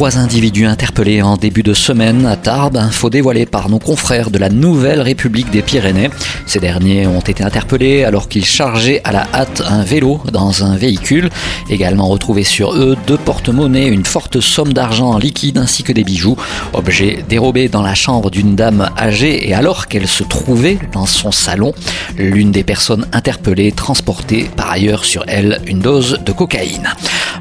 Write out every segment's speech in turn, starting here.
Trois individus interpellés en début de semaine à Tarbes, info dévoilée par nos confrères de la Nouvelle République des Pyrénées. Ces derniers ont été interpellés alors qu'ils chargeaient à la hâte un vélo dans un véhicule. Également retrouvés sur eux deux porte-monnaies, une forte somme d'argent en liquide ainsi que des bijoux. Objets dérobés dans la chambre d'une dame âgée et alors qu'elle se trouvait dans son salon, l'une des personnes interpellées transportait par ailleurs sur elle une dose de cocaïne.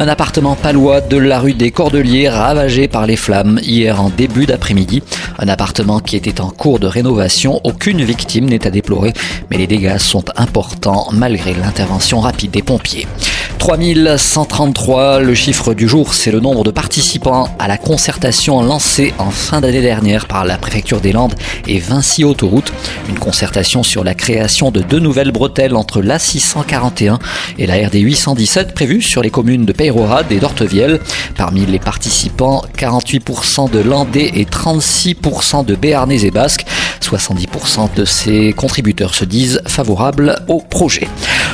Un appartement palois de la rue des Cordeliers ravagé par les flammes hier en début d'après-midi. Un appartement qui était en cours de rénovation. Aucune victime n'est à déplorer, mais les dégâts sont importants malgré l'intervention rapide des pompiers. 3133, le chiffre du jour, c'est le nombre de participants à la concertation lancée en fin d'année dernière par la préfecture des Landes et Vinci Autoroute. Une concertation sur la création de deux nouvelles bretelles entre l'A641 et la RD 817 prévue sur les communes de Peyrorade et d'Ortevielle. Parmi les participants, 48% de Landais et 36% de Béarnais et Basques. 70% de ces contributeurs se disent favorables au projet.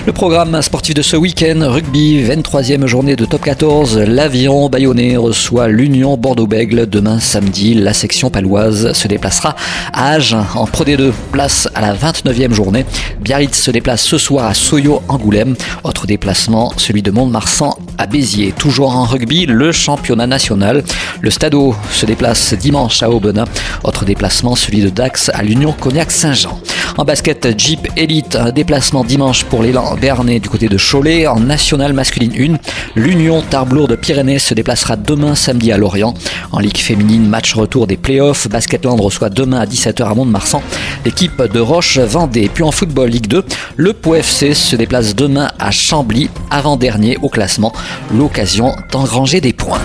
Le programme sportif de ce week-end, rugby, 23e journée de top 14, l'avion bayonnais reçoit l'Union Bordeaux-Bègle demain samedi. La section paloise se déplacera à Agen en Pro D2, place à la 29e journée. Biarritz se déplace ce soir à Soyo-Angoulême. Autre déplacement, celui de Mont-de-Marsan à Béziers. Toujours en rugby, le championnat national. Le Stadeau se déplace dimanche à Aubenas. Autre déplacement, celui de Dax à l'Union Cognac-Saint-Jean. En basket, Jeep Elite, déplacement dimanche pour l'élan Bernay du côté de Cholet. En nationale masculine 1, l'Union Tarblour de Pyrénées se déplacera demain samedi à Lorient. En Ligue féminine, match retour des playoffs. Basketland reçoit demain à 17h à Mont-de-Marsan l'équipe de Roche-Vendée. Puis en football Ligue 2, le Pau FC se déplace demain à Chambly, avant-dernier au classement. L'occasion d'engranger des points.